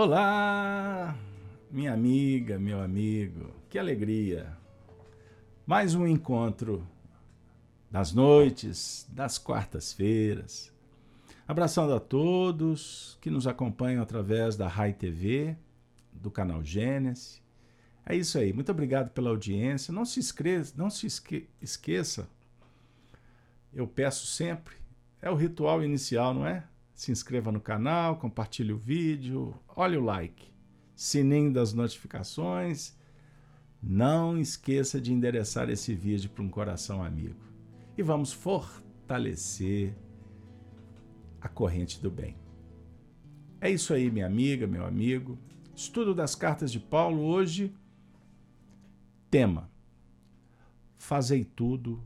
Olá, minha amiga, meu amigo, que alegria! Mais um encontro das noites, das quartas-feiras. Abraçando a todos que nos acompanham através da Rai TV, do canal Gênesis. É isso aí, muito obrigado pela audiência. Não se, esqueça, não se esque esqueça, eu peço sempre, é o ritual inicial, não é? Se inscreva no canal, compartilhe o vídeo, olhe o like, sininho das notificações. Não esqueça de endereçar esse vídeo para um coração amigo. E vamos fortalecer a corrente do bem. É isso aí, minha amiga, meu amigo. Estudo das cartas de Paulo hoje. Tema: Fazei tudo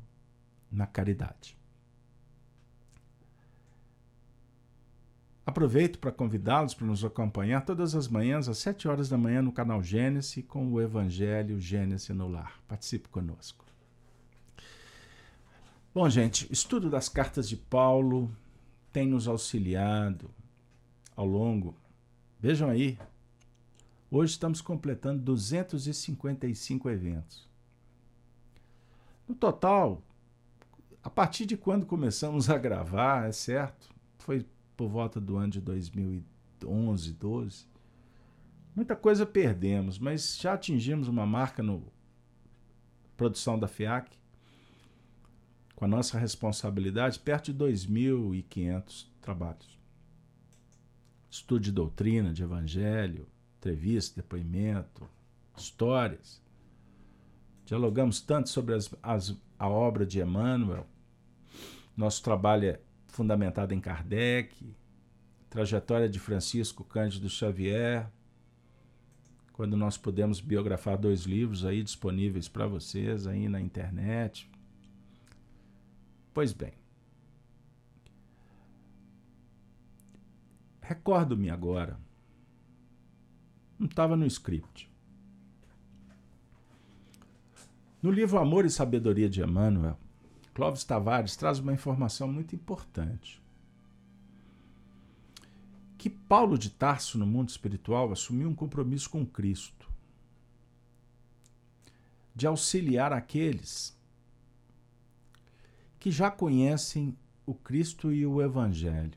na caridade. Aproveito para convidá-los para nos acompanhar todas as manhãs às 7 horas da manhã no canal Gênesis com o Evangelho Gênesis no Lar. Participe conosco. Bom, gente, estudo das cartas de Paulo tem nos auxiliado ao longo. Vejam aí, hoje estamos completando 255 eventos. No total, a partir de quando começamos a gravar, é certo, foi por volta do ano de 2011, 12. Muita coisa perdemos, mas já atingimos uma marca no produção da FIAC com a nossa responsabilidade, perto de 2.500 trabalhos. Estudo de doutrina, de evangelho, entrevista, depoimento, histórias. Dialogamos tanto sobre as, as, a obra de Emmanuel. Nosso trabalho é fundamentado em Kardec, trajetória de Francisco Cândido Xavier, quando nós podemos biografar dois livros aí disponíveis para vocês aí na internet, Pois bem, recordo-me agora, não estava no script. No livro Amor e Sabedoria de Emmanuel, Clóvis Tavares traz uma informação muito importante. Que Paulo de Tarso, no mundo espiritual, assumiu um compromisso com Cristo de auxiliar aqueles que já conhecem o Cristo e o Evangelho,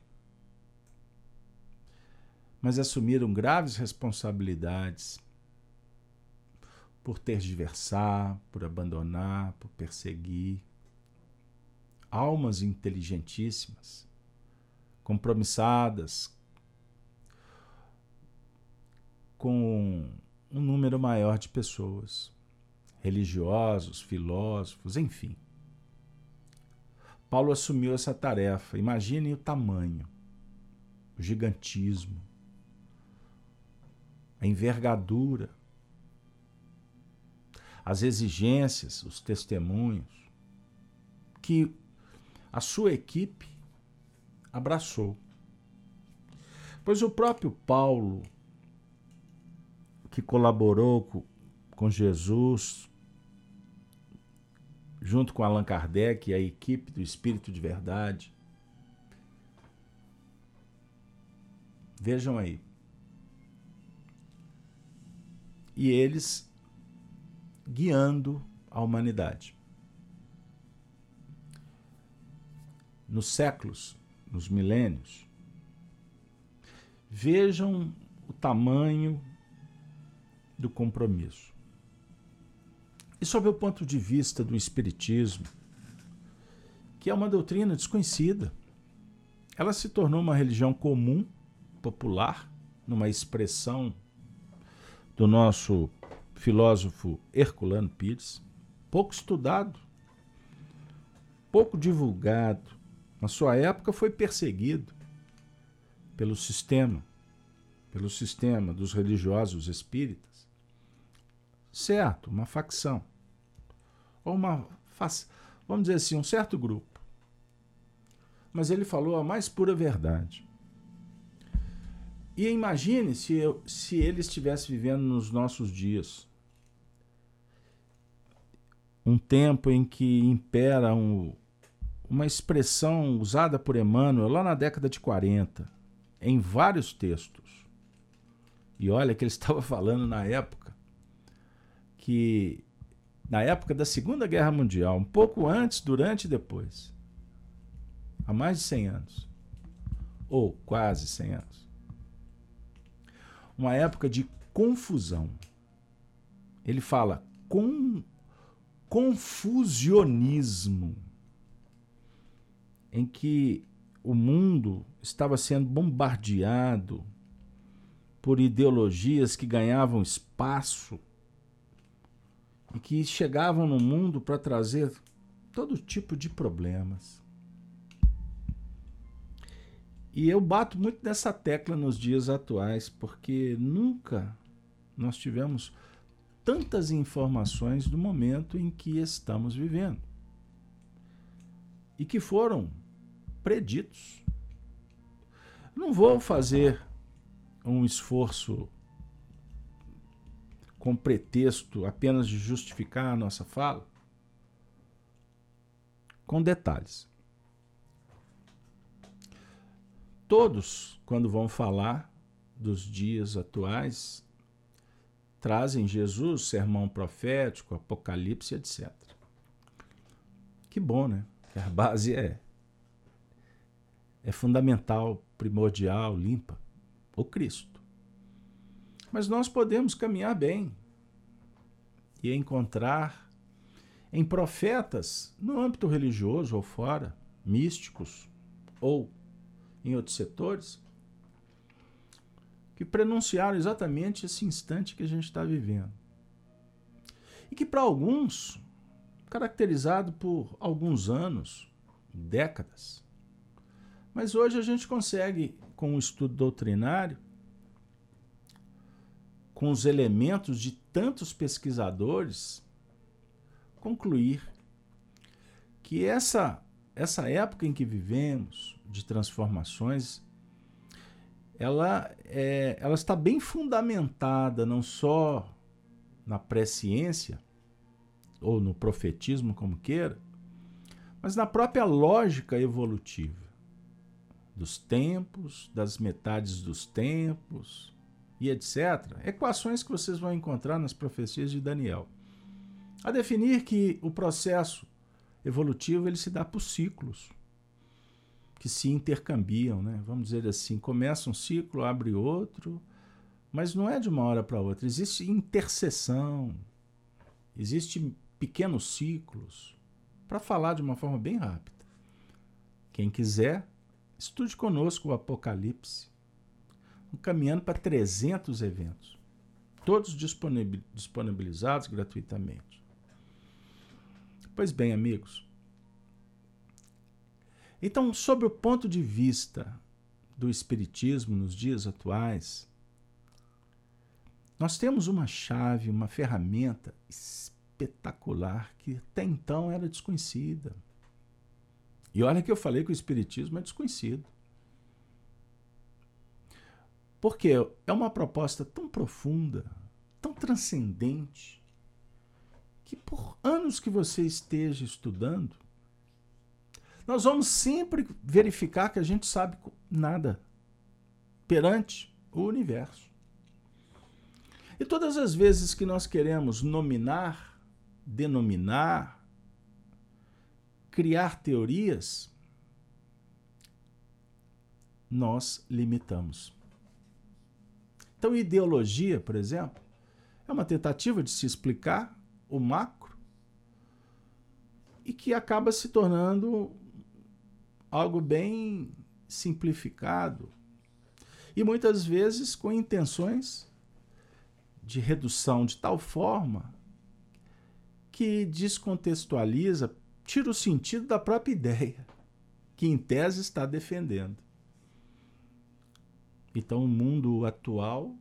mas assumiram graves responsabilidades por tergiversar, por abandonar, por perseguir. Almas inteligentíssimas, compromissadas com um número maior de pessoas, religiosos, filósofos, enfim. Paulo assumiu essa tarefa. Imaginem o tamanho, o gigantismo, a envergadura, as exigências, os testemunhos que a sua equipe abraçou. Pois o próprio Paulo, que colaborou com, Jesus junto com Allan Kardec e a equipe do Espírito de Verdade. Vejam aí. E eles guiando a humanidade. Nos séculos, nos milênios, vejam o tamanho do compromisso. E sob o ponto de vista do Espiritismo, que é uma doutrina desconhecida, ela se tornou uma religião comum, popular, numa expressão do nosso filósofo Herculano Pires, pouco estudado, pouco divulgado. Na sua época foi perseguido pelo sistema, pelo sistema dos religiosos espíritas certo, uma facção. Ou uma, vamos dizer assim, um certo grupo. Mas ele falou a mais pura verdade. E imagine se, eu, se ele estivesse vivendo nos nossos dias. Um tempo em que impera um, uma expressão usada por Emmanuel lá na década de 40, em vários textos, E olha que ele estava falando na época que na época da Segunda Guerra Mundial, um pouco antes, durante e depois. Há mais de 100 anos. Ou quase 100 anos. Uma época de confusão. Ele fala com confusionismo, em que o mundo estava sendo bombardeado por ideologias que ganhavam espaço e que chegavam no mundo para trazer todo tipo de problemas. E eu bato muito nessa tecla nos dias atuais, porque nunca nós tivemos tantas informações do momento em que estamos vivendo e que foram preditos. Não vou fazer um esforço com pretexto apenas de justificar a nossa fala, com detalhes. Todos, quando vão falar dos dias atuais, trazem Jesus, sermão profético, apocalipse, etc. Que bom, né? A base é é fundamental, primordial, limpa, o Cristo. Mas nós podemos caminhar bem e encontrar em profetas, no âmbito religioso ou fora, místicos ou em outros setores, que prenunciaram exatamente esse instante que a gente está vivendo. E que, para alguns, caracterizado por alguns anos, décadas. Mas hoje a gente consegue, com o estudo doutrinário, com os elementos de tantos pesquisadores, concluir que essa, essa época em que vivemos, de transformações, ela, é, ela está bem fundamentada não só na presciência, ou no profetismo, como queira, mas na própria lógica evolutiva dos tempos, das metades dos tempos e etc. Equações que vocês vão encontrar nas profecias de Daniel. A definir que o processo evolutivo ele se dá por ciclos que se intercambiam, né? Vamos dizer assim, começa um ciclo, abre outro, mas não é de uma hora para outra. Existe interseção, existe pequenos ciclos. Para falar de uma forma bem rápida, quem quiser, estude conosco o Apocalipse, caminhando para 300 eventos, todos disponibilizados gratuitamente. Pois bem, amigos, então, sob o ponto de vista do Espiritismo nos dias atuais, nós temos uma chave, uma ferramenta espetacular que até então era desconhecida. E olha que eu falei que o Espiritismo é desconhecido. Porque é uma proposta tão profunda, tão transcendente, que por anos que você esteja estudando, nós vamos sempre verificar que a gente sabe nada perante o universo. E todas as vezes que nós queremos nominar, denominar, criar teorias, nós limitamos. Então, ideologia, por exemplo, é uma tentativa de se explicar o macro e que acaba se tornando algo bem simplificado e muitas vezes com intenções de redução de tal forma que descontextualiza, tira o sentido da própria ideia que em tese está defendendo. Então, o mundo atual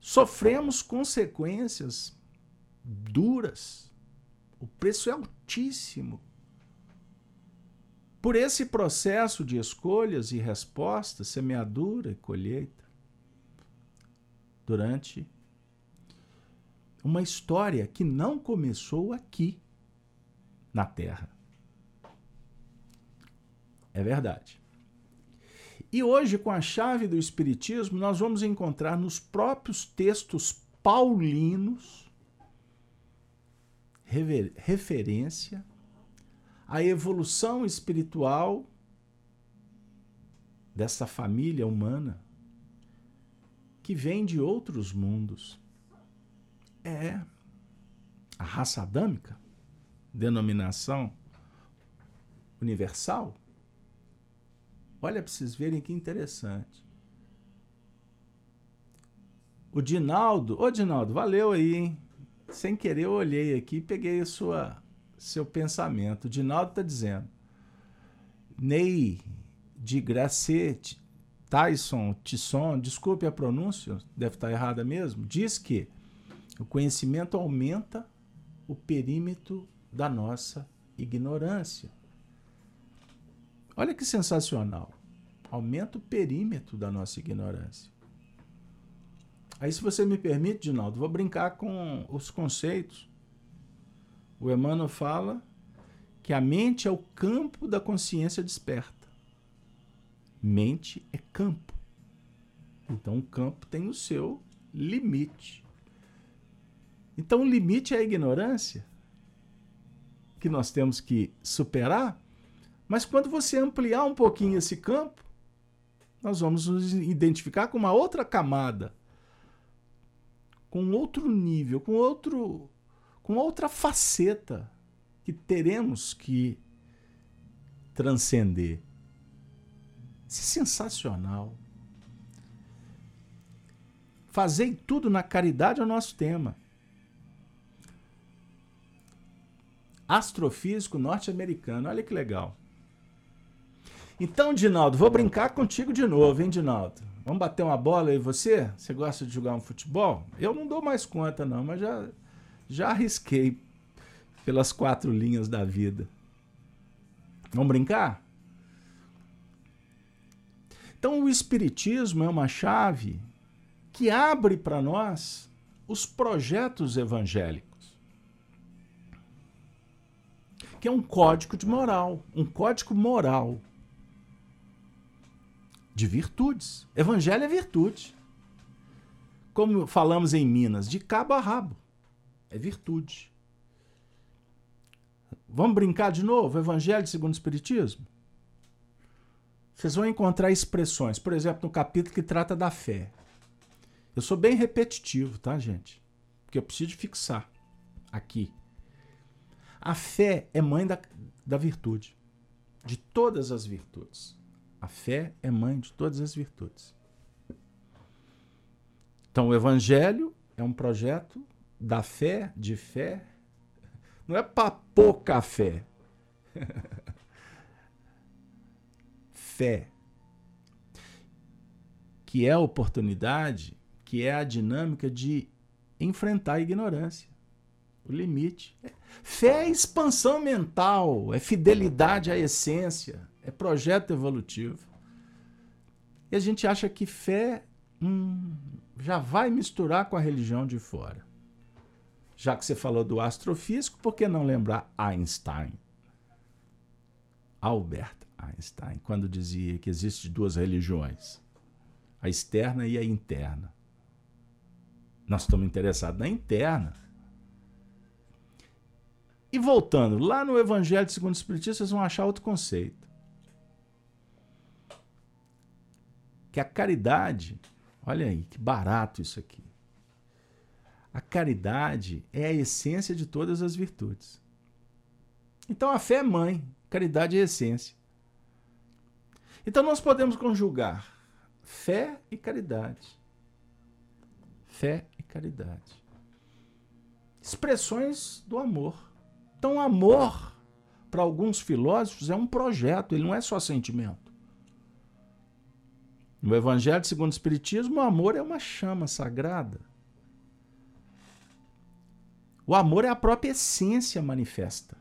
sofremos consequências duras. O preço é altíssimo por esse processo de escolhas e respostas, semeadura e colheita, durante uma história que não começou aqui, na Terra. É verdade. E hoje, com a chave do Espiritismo, nós vamos encontrar nos próprios textos paulinos referência à evolução espiritual dessa família humana que vem de outros mundos. É a raça adâmica, denominação universal. Olha para vocês verem que interessante. O Dinaldo, ô Dinaldo, valeu aí, hein? Sem querer eu olhei aqui e peguei a sua, seu pensamento. O Dinaldo está dizendo, Ney de Gracete, Tyson, Tisson, desculpe a pronúncia, deve estar errada mesmo, diz que o conhecimento aumenta o perímetro da nossa ignorância. Olha que sensacional. Aumenta o perímetro da nossa ignorância. Aí, se você me permite, Dinaldo, vou brincar com os conceitos. O Emmanuel fala que a mente é o campo da consciência desperta. Mente é campo. Então, o campo tem o seu limite. Então, o limite é a ignorância que nós temos que superar. Mas quando você ampliar um pouquinho esse campo, nós vamos nos identificar com uma outra camada, com outro nível, com outro com outra faceta que teremos que transcender. Isso é sensacional. Fazei tudo na caridade é o nosso tema. Astrofísico norte-americano. Olha que legal. Então, Dinaldo, vou brincar contigo de novo, hein, Dinaldo? Vamos bater uma bola aí você? Você gosta de jogar um futebol? Eu não dou mais conta, não, mas já, já arrisquei pelas quatro linhas da vida. Vamos brincar? Então, o Espiritismo é uma chave que abre para nós os projetos evangélicos, que é um código de moral, um código moral de virtudes. Evangelho é virtude. Como falamos em Minas, de cabo a rabo. É virtude. Vamos brincar de novo? Evangelho segundo o Espiritismo? Vocês vão encontrar expressões, por exemplo, no capítulo que trata da fé. Eu sou bem repetitivo, tá, gente? Porque eu preciso fixar aqui. A fé é mãe da, da virtude, de todas as virtudes. A fé é mãe de todas as virtudes. Então, o Evangelho é um projeto da fé, de fé. Não é para pouca fé. fé. Que é a oportunidade, que é a dinâmica de enfrentar a ignorância. O limite. Fé é expansão mental, é fidelidade à essência é projeto evolutivo. E a gente acha que fé hum, já vai misturar com a religião de fora. Já que você falou do astrofísico, por que não lembrar Einstein? Albert Einstein, quando dizia que existem duas religiões, a externa e a interna. Nós estamos interessados na interna. E voltando, lá no Evangelho segundo o Espiritismo, vocês vão achar outro conceito. que a caridade, olha aí, que barato isso aqui. A caridade é a essência de todas as virtudes. Então a fé é mãe, caridade é essência. Então nós podemos conjugar fé e caridade. Fé e caridade. Expressões do amor. Então, amor, para alguns filósofos, é um projeto, ele não é só sentimento. No Evangelho segundo o Espiritismo, o amor é uma chama sagrada. O amor é a própria essência manifesta.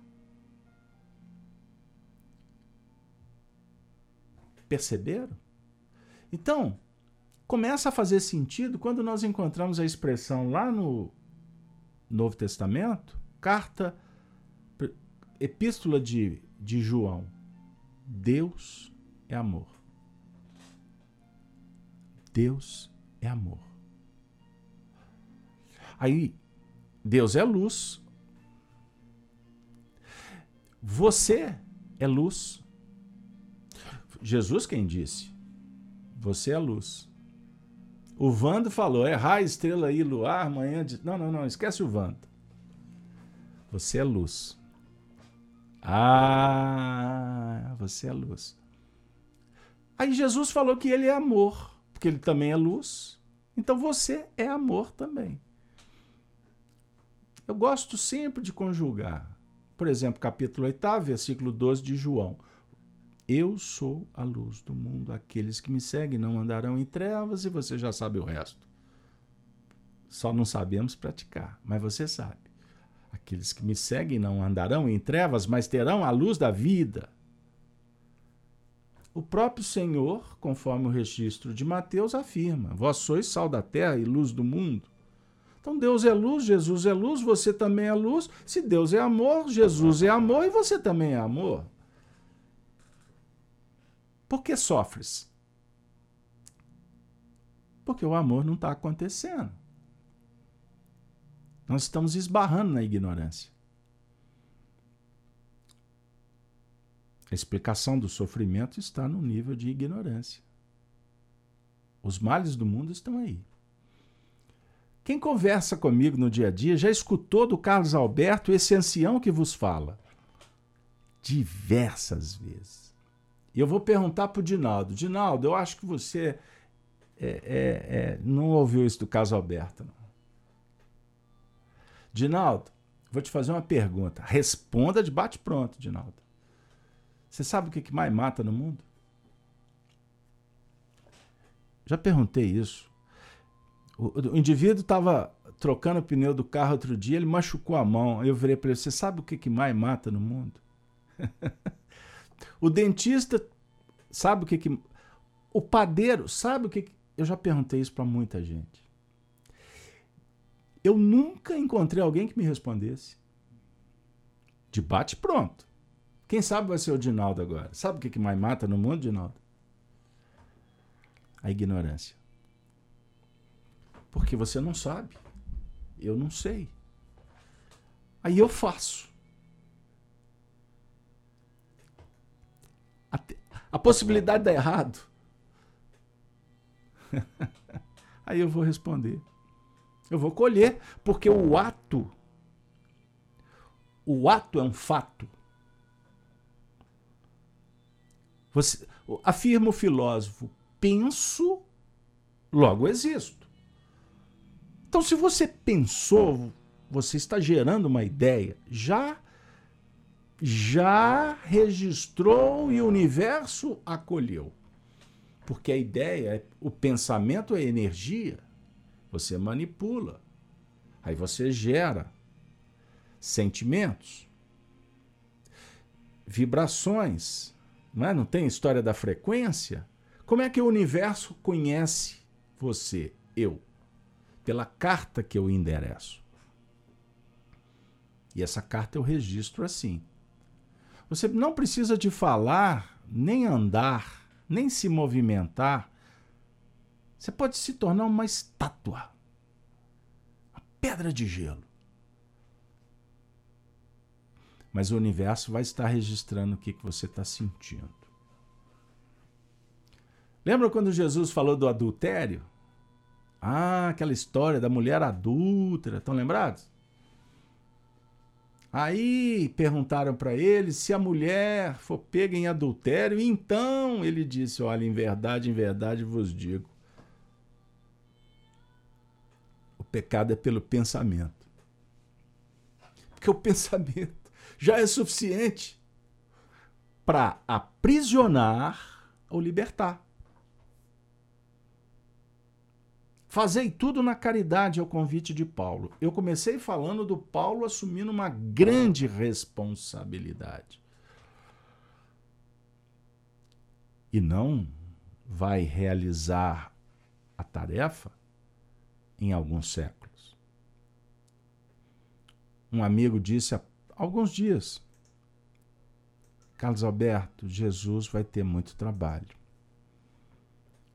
Perceberam? Então, começa a fazer sentido quando nós encontramos a expressão lá no Novo Testamento, carta, epístola de, de João. Deus é amor. Deus é amor. Aí, Deus é luz. Você é luz. Jesus quem disse? Você é luz. O Vando falou: é raio, estrela e luar, amanhã. De... Não, não, não, esquece o Vando. Você é luz. Ah, você é luz. Aí Jesus falou que ele é amor, porque ele também é luz. Então você é amor também. Eu gosto sempre de conjugar. Por exemplo, capítulo 8, versículo 12 de João. Eu sou a luz do mundo. Aqueles que me seguem não andarão em trevas, e você já sabe o resto. Só não sabemos praticar, mas você sabe. Aqueles que me seguem não andarão em trevas, mas terão a luz da vida. O próprio Senhor, conforme o registro de Mateus, afirma: Vós sois sal da terra e luz do mundo. Então Deus é luz, Jesus é luz, você também é luz. Se Deus é amor, Jesus é amor e você também é amor. Por que sofres? Porque o amor não está acontecendo. Nós estamos esbarrando na ignorância. A explicação do sofrimento está no nível de ignorância. Os males do mundo estão aí. Quem conversa comigo no dia a dia já escutou do Carlos Alberto esse ancião que vos fala? Diversas vezes. E eu vou perguntar para o Dinaldo: Dinaldo, eu acho que você é, é, é, não ouviu isso do Carlos Alberto. Não. Dinaldo, vou te fazer uma pergunta. Responda de bate-pronto, Dinaldo. Você sabe o que mais mata no mundo? Já perguntei isso. O, o indivíduo estava trocando o pneu do carro outro dia, ele machucou a mão. Eu virei para ele: Você sabe o que mais mata no mundo? o dentista sabe o que, que. O padeiro sabe o que. Eu já perguntei isso para muita gente. Eu nunca encontrei alguém que me respondesse. Debate pronto. Quem sabe vai ser o Dinaldo agora. Sabe o que mais mata no mundo, Dinaldo? A ignorância. Porque você não sabe. Eu não sei. Aí eu faço. A, a possibilidade de dar errado. Aí eu vou responder. Eu vou colher, porque o ato, o ato é um fato. Você, afirma o filósofo, penso, logo existo. Então, se você pensou, você está gerando uma ideia, já já registrou e o universo acolheu. Porque a ideia, o pensamento é energia. Você manipula. Aí você gera sentimentos, vibrações. Não, é? não tem história da frequência? Como é que o universo conhece você, eu? Pela carta que eu endereço. E essa carta eu registro assim. Você não precisa de falar, nem andar, nem se movimentar você pode se tornar uma estátua, uma pedra de gelo. Mas o universo vai estar registrando o que, você está sentindo. Lembra quando Jesus falou do adultério? Ah, aquela história da mulher adúltera, estão lembrados? Aí perguntaram para ele se a mulher for pega em adultério, então ele disse: Olha, em verdade, em verdade vos digo, pecado é pelo pensamento. Porque o pensamento já é suficiente para aprisionar ou libertar. Fazei tudo na caridade ao convite de Paulo. Eu comecei falando do Paulo assumindo uma grande responsabilidade. E não vai realizar a tarefa em alguns séculos. Um amigo disse há alguns dias: Carlos Alberto, Jesus vai ter muito trabalho.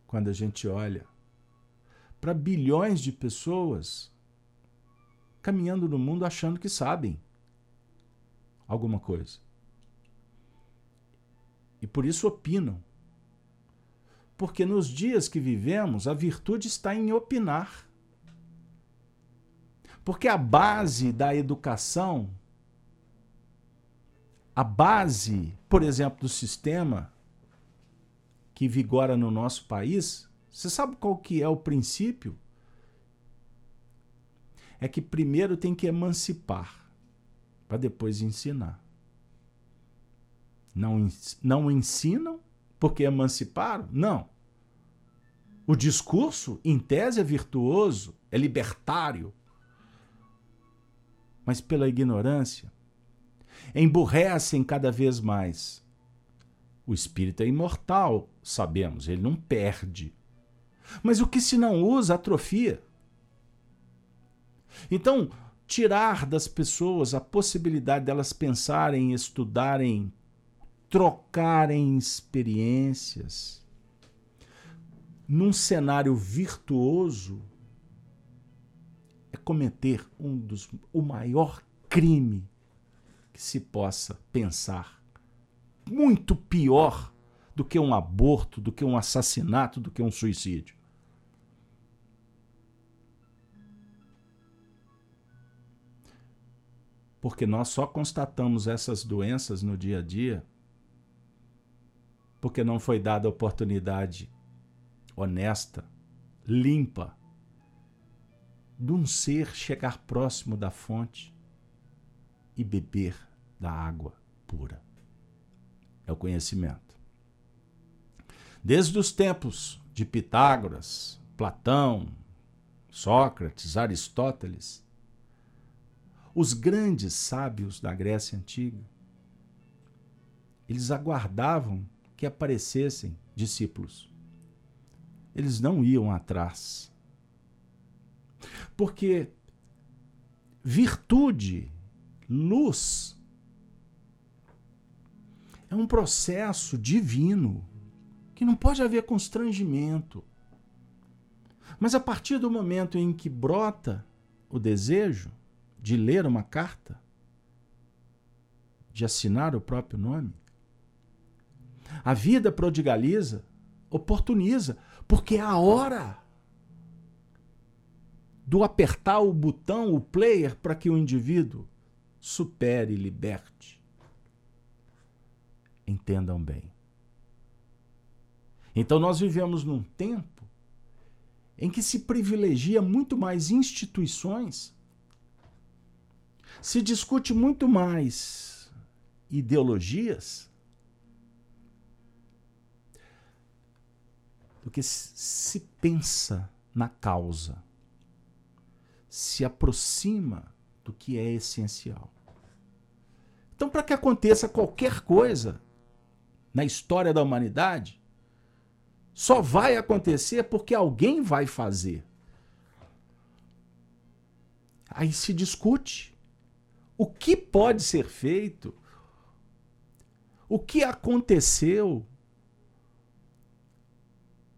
Quando a gente olha para bilhões de pessoas caminhando no mundo achando que sabem alguma coisa. E por isso opinam. Porque nos dias que vivemos, a virtude está em opinar. Porque a base da educação, a base, por exemplo, do sistema que vigora no nosso país, você sabe qual que é o princípio? É que primeiro tem que emancipar, para depois ensinar. Não, não ensinam porque emanciparam? Não. O discurso, em tese, é virtuoso, é libertário. Mas pela ignorância, emburrecem cada vez mais. O espírito é imortal, sabemos, ele não perde. Mas o que se não usa atrofia. Então, tirar das pessoas a possibilidade delas pensarem, estudarem, trocarem experiências num cenário virtuoso é cometer um dos o maior crime que se possa pensar. Muito pior do que um aborto, do que um assassinato, do que um suicídio. Porque nós só constatamos essas doenças no dia a dia porque não foi dada oportunidade honesta, limpa, de um ser chegar próximo da fonte e beber da água pura. É o conhecimento. Desde os tempos de Pitágoras, Platão, Sócrates, Aristóteles, os grandes sábios da Grécia Antiga, eles aguardavam que aparecessem discípulos. Eles não iam atrás. Porque virtude, luz, é um processo divino que não pode haver constrangimento. Mas a partir do momento em que brota o desejo de ler uma carta, de assinar o próprio nome, a vida prodigaliza, oportuniza, porque é a hora do apertar o botão, o player, para que o indivíduo supere e liberte. Entendam bem. Então nós vivemos num tempo em que se privilegia muito mais instituições, se discute muito mais ideologias do que se pensa na causa, se aproxima do que é essencial. Então, para que aconteça qualquer coisa na história da humanidade, só vai acontecer porque alguém vai fazer. Aí se discute o que pode ser feito, o que aconteceu,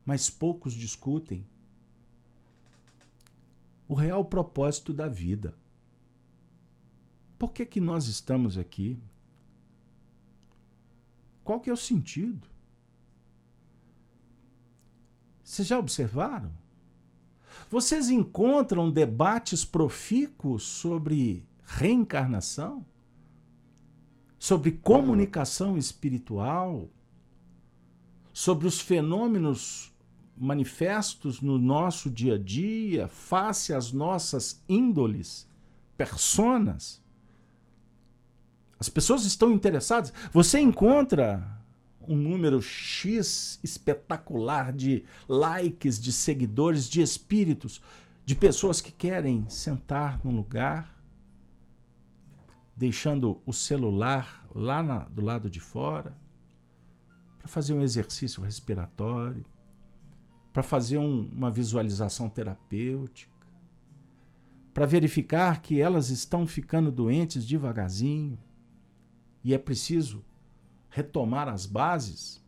mas poucos discutem o real propósito da vida. Por que, que nós estamos aqui? Qual que é o sentido? Vocês já observaram? Vocês encontram debates profícuos sobre reencarnação? Sobre comunicação espiritual? Sobre os fenômenos manifestos no nosso dia a dia, face às nossas índoles, personas. As pessoas estão interessadas. Você encontra um número X espetacular de likes, de seguidores, de espíritos, de pessoas que querem sentar num lugar, deixando o celular lá na, do lado de fora, para fazer um exercício respiratório para fazer um, uma visualização terapêutica, para verificar que elas estão ficando doentes devagarzinho e é preciso retomar as bases,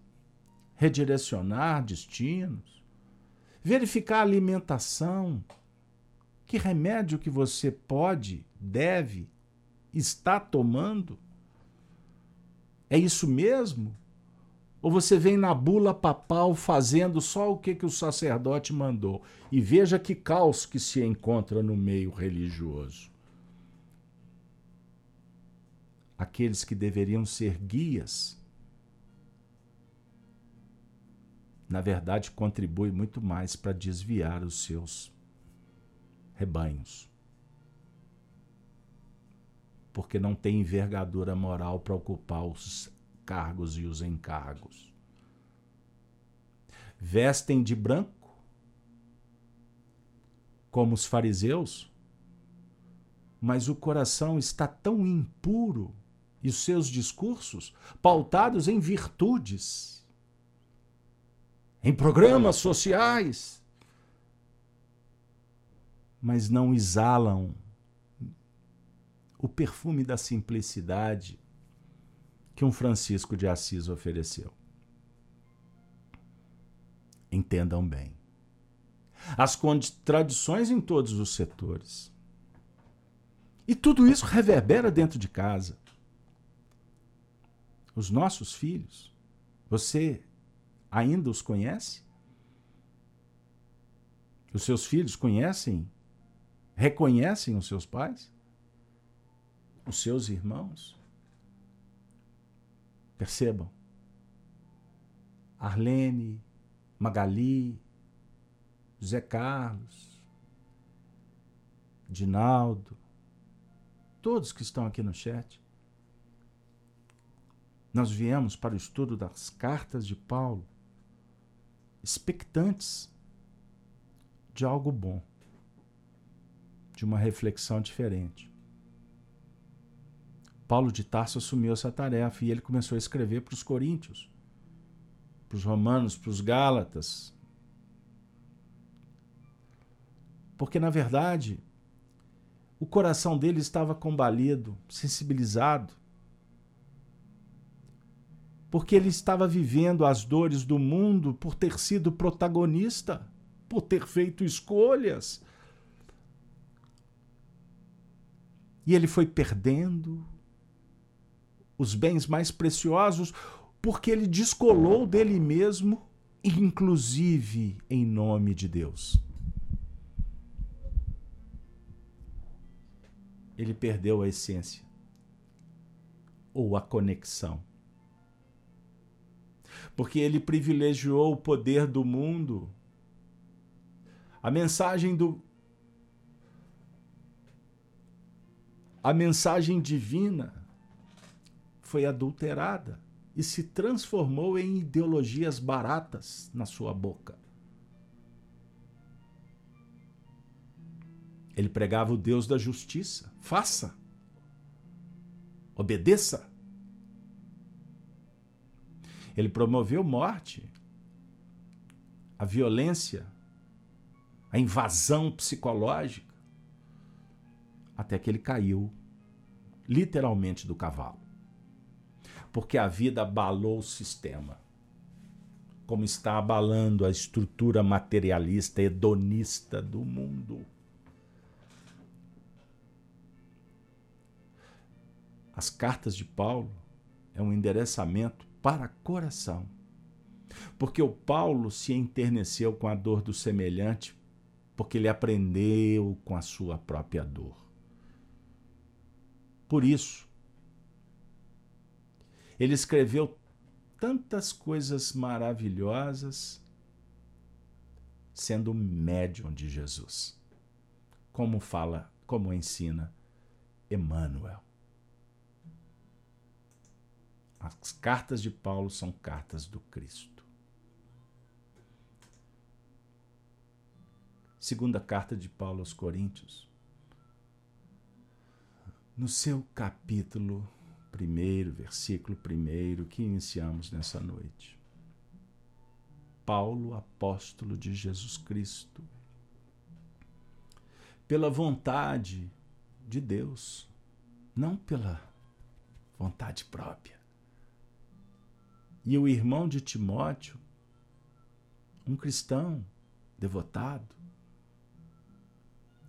redirecionar destinos. verificar a alimentação. Que remédio que você pode, deve, está tomando? É isso mesmo? Ou você vem na bula papal fazendo só o que, que o sacerdote mandou? E veja que caos que se encontra no meio religioso. Aqueles que deveriam ser guias, na verdade, contribuem muito mais para desviar os seus rebanhos. Porque não tem envergadura moral para ocupar os cargos e os encargos. Vestem de branco, como os fariseus, mas o coração está tão impuro e os seus discursos pautados em virtudes, em programas sociais, mas não exalam o perfume da simplicidade que um Francisco de Assis ofereceu. Entendam bem. As contradições em todos os setores. E tudo isso reverbera dentro de casa. Os nossos filhos, você ainda os conhece? Os seus filhos conhecem, reconhecem os seus pais? Os seus irmãos? Percebam. Arlene, Magali, José Carlos, Dinaldo, todos que estão aqui no chat. Nós viemos para o estudo das cartas de Paulo, expectantes de algo bom, de uma reflexão diferente. Paulo de Tarso assumiu essa tarefa e ele começou a escrever para os coríntios, para os romanos, para os gálatas. Porque, na verdade, o coração dele estava combalido, sensibilizado, porque ele estava vivendo as dores do mundo por ter sido protagonista, por ter feito escolhas. E ele foi perdendo, os bens mais preciosos, porque ele descolou dele mesmo, inclusive em nome de Deus. Ele perdeu a essência ou a conexão. Porque ele privilegiou o poder do mundo. A mensagem do a mensagem divina foi adulterada e se transformou em ideologias baratas na sua boca. Ele pregava o Deus da justiça. Faça. Obedeça. Ele promoveu morte, a violência, a invasão psicológica, até que ele caiu literalmente do cavalo porque a vida abalou o sistema. Como está abalando a estrutura materialista, hedonista do mundo. As cartas de Paulo é um endereçamento para coração. Porque o Paulo se enterneceu com a dor do semelhante, porque ele aprendeu com a sua própria dor. Por isso, ele escreveu tantas coisas maravilhosas sendo médium de Jesus. Como fala, como ensina Emmanuel. As cartas de Paulo são cartas do Cristo. Segunda carta de Paulo aos Coríntios. No seu capítulo primeiro, versículo primeiro que iniciamos nessa noite. Paulo, apóstolo de Jesus Cristo, pela vontade de Deus, não pela vontade própria. E o irmão de Timóteo, um cristão devotado.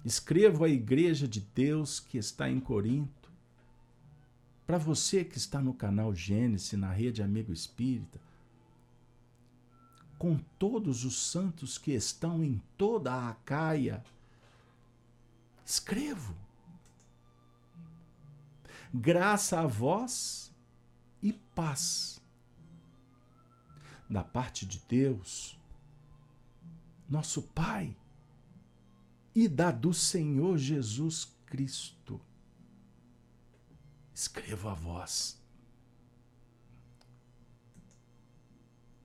Escrevo à igreja de Deus que está em Corinto. Para você que está no canal Gênesis, na rede Amigo Espírita, com todos os santos que estão em toda a Acaia, escrevo. Graça a vós e paz. Da parte de Deus, nosso Pai, e da do Senhor Jesus Cristo. Escrevo a vós.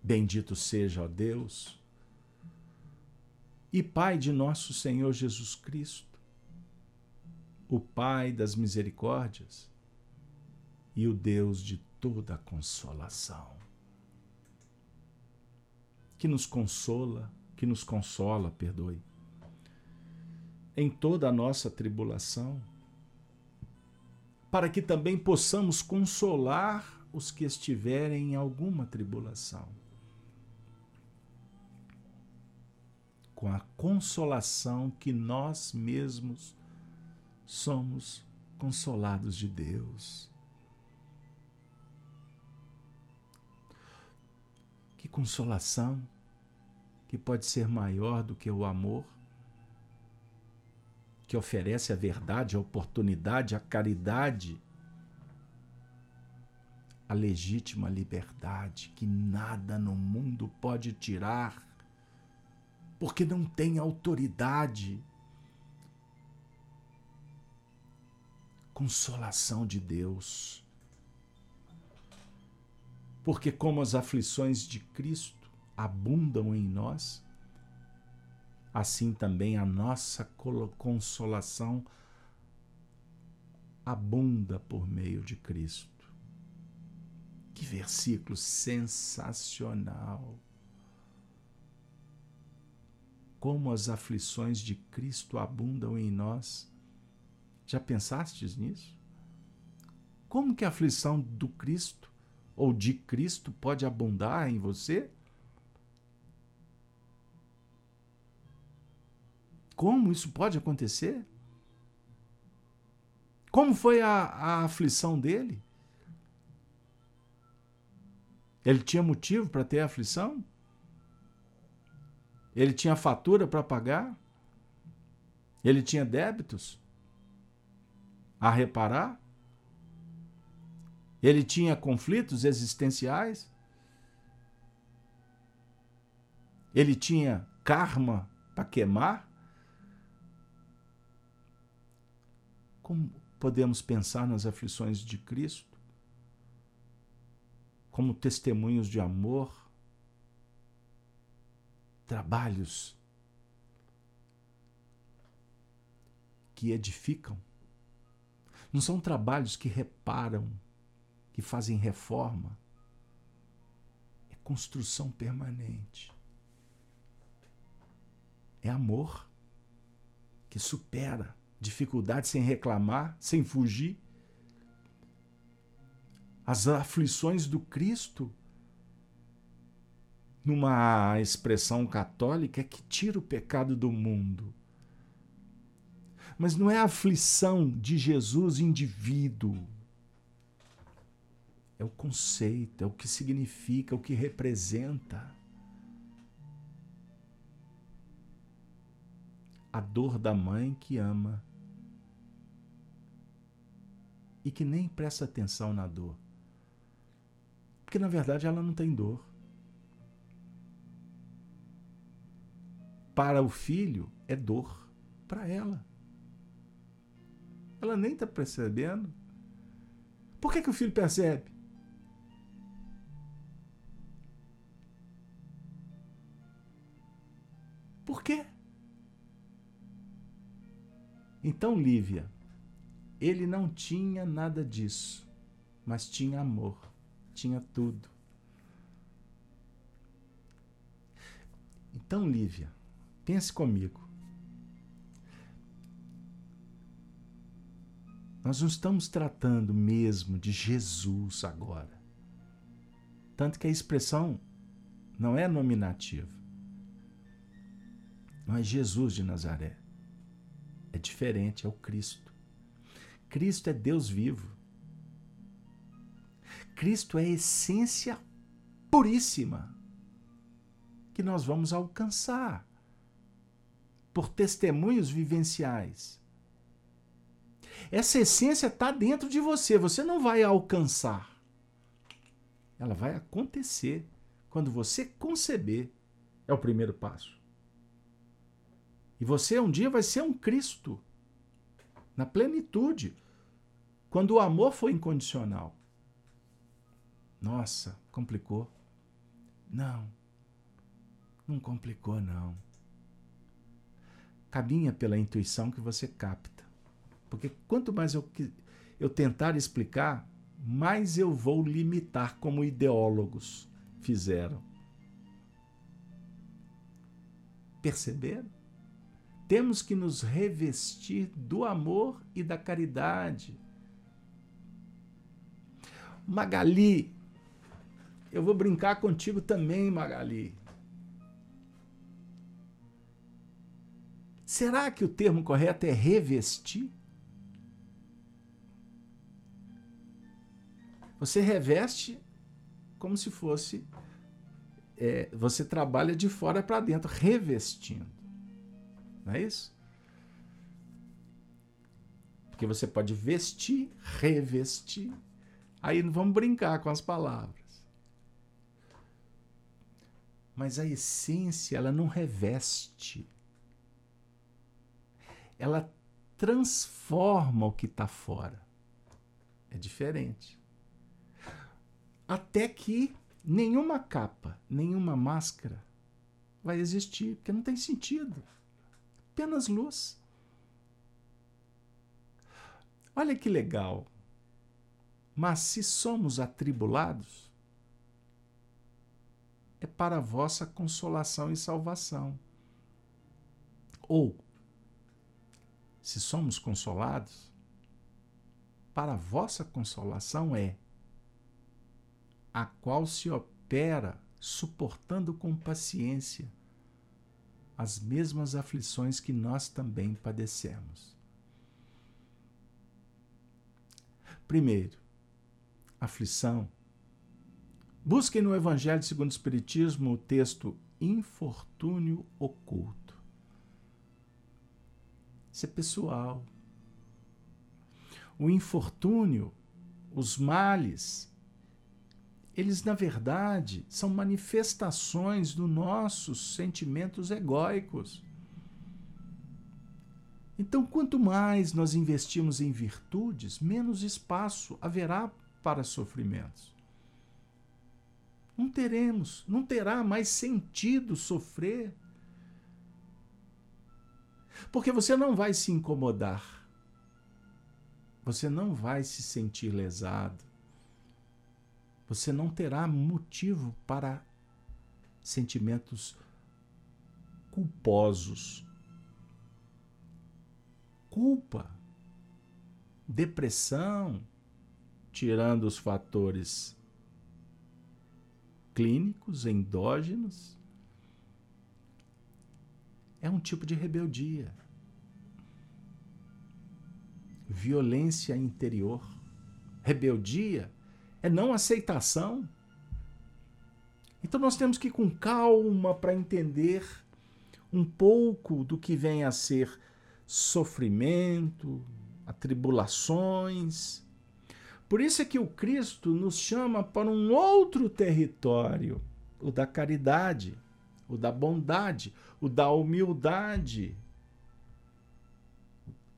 Bendito seja, ó Deus, e Pai de nosso Senhor Jesus Cristo, o Pai das misericórdias e o Deus de toda a consolação, que nos consola, que nos consola, perdoe em toda a nossa tribulação, para que também possamos consolar os que estiverem em alguma tribulação. Com a consolação que nós mesmos somos consolados de Deus. Que consolação que pode ser maior do que o amor que oferece a verdade, a oportunidade, a caridade, a legítima liberdade que nada no mundo pode tirar, porque não tem autoridade. Consolação de Deus. Porque, como as aflições de Cristo abundam em nós, assim também a nossa consolação abunda por meio de Cristo. Que versículo sensacional! Como as aflições de Cristo abundam em nós. Já pensastes nisso? Como que a aflição do Cristo ou de Cristo pode abundar em você? Como isso pode acontecer? Como foi a, a aflição dele? Ele tinha motivo para ter aflição? Ele tinha fatura para pagar? Ele tinha débitos a reparar? Ele tinha conflitos existenciais? Ele tinha karma para queimar? Como podemos pensar nas aflições de Cristo como testemunhos de amor, trabalhos que edificam? Não são trabalhos que reparam, que fazem reforma. É construção permanente. É amor que supera dificuldade sem reclamar, sem fugir. As aflições do Cristo, numa expressão católica, é que tira o pecado do mundo. Mas não é a aflição de Jesus indivíduo. É o conceito, é o que significa, é o que representa. A dor da mãe que ama e que nem presta atenção na dor. Porque na verdade ela não tem dor. Para o filho é dor, para ela. Ela nem está percebendo. Por que, que o filho percebe? Por quê? Então, Lívia, ele não tinha nada disso, mas tinha amor, tinha tudo. Então, Lívia, pense comigo. Nós não estamos tratando mesmo de Jesus agora. Tanto que a expressão não é nominativa. Não é Jesus de Nazaré. É diferente, é o Cristo. Cristo é Deus vivo. Cristo é a essência puríssima que nós vamos alcançar por testemunhos vivenciais. Essa essência está dentro de você, você não vai alcançar. Ela vai acontecer quando você conceber. É o primeiro passo. E você um dia vai ser um Cristo na plenitude, quando o amor foi incondicional. Nossa, complicou. Não, não complicou, não. Caminha pela intuição que você capta. Porque quanto mais eu, eu tentar explicar, mais eu vou limitar como ideólogos fizeram. Perceberam? Temos que nos revestir do amor e da caridade. Magali, eu vou brincar contigo também, Magali. Será que o termo correto é revestir? Você reveste como se fosse. É, você trabalha de fora para dentro, revestindo. Não é isso? Porque você pode vestir, revestir. Aí vamos brincar com as palavras. Mas a essência, ela não reveste. Ela transforma o que está fora. É diferente. Até que nenhuma capa, nenhuma máscara vai existir, porque não tem sentido. Apenas luz. Olha que legal. Mas se somos atribulados, é para vossa consolação e salvação. Ou, se somos consolados, para vossa consolação é a qual se opera suportando com paciência as mesmas aflições que nós também padecemos. Primeiro, aflição Busquem no Evangelho segundo o Espiritismo o texto infortúnio oculto. Isso é pessoal. O infortúnio, os males, eles na verdade são manifestações dos nossos sentimentos egóicos. Então, quanto mais nós investimos em virtudes, menos espaço haverá para sofrimentos não teremos, não terá mais sentido sofrer. Porque você não vai se incomodar. Você não vai se sentir lesado. Você não terá motivo para sentimentos culposos. Culpa, depressão, tirando os fatores clínicos, endógenos. É um tipo de rebeldia. Violência interior. Rebeldia é não aceitação. Então nós temos que ir com calma para entender um pouco do que vem a ser sofrimento, atribulações, por isso é que o Cristo nos chama para um outro território, o da caridade, o da bondade, o da humildade,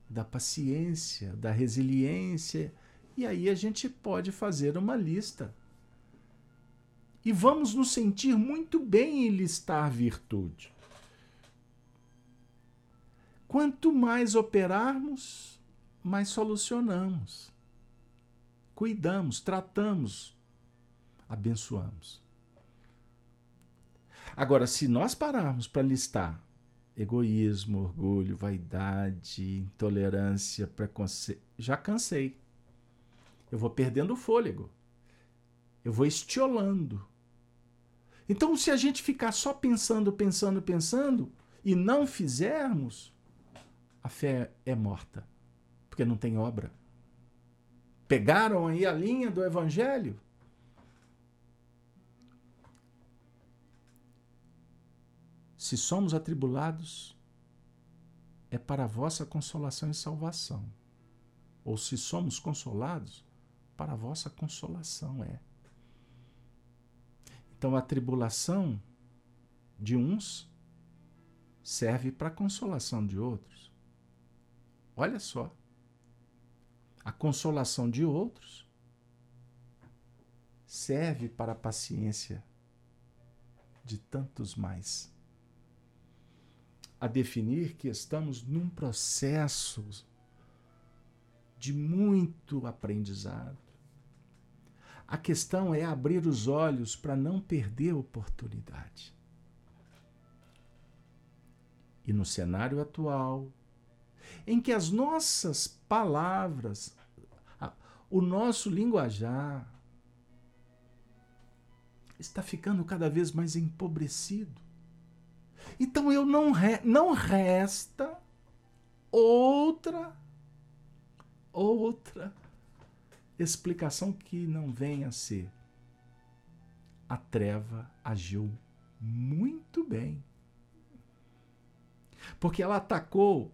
da paciência, da resiliência. E aí a gente pode fazer uma lista. E vamos nos sentir muito bem em listar virtude. Quanto mais operarmos, mais solucionamos cuidamos, tratamos, abençoamos. Agora, se nós pararmos para listar egoísmo, orgulho, vaidade, intolerância, preconceito, já cansei. Eu vou perdendo o fôlego. Eu vou estiolando. Então, se a gente ficar só pensando, pensando, pensando, e não fizermos, a fé é morta, porque não tem obra. Pegaram aí a linha do evangelho? Se somos atribulados, é para a vossa consolação e salvação. Ou se somos consolados, para a vossa consolação é. Então a tribulação de uns serve para a consolação de outros. Olha só. A consolação de outros serve para a paciência de tantos mais a definir que estamos num processo de muito aprendizado. A questão é abrir os olhos para não perder a oportunidade. E no cenário atual, em que as nossas palavras, o nosso linguajar está ficando cada vez mais empobrecido, então eu não, re, não resta outra outra explicação que não venha a ser a treva agiu muito bem. Porque ela atacou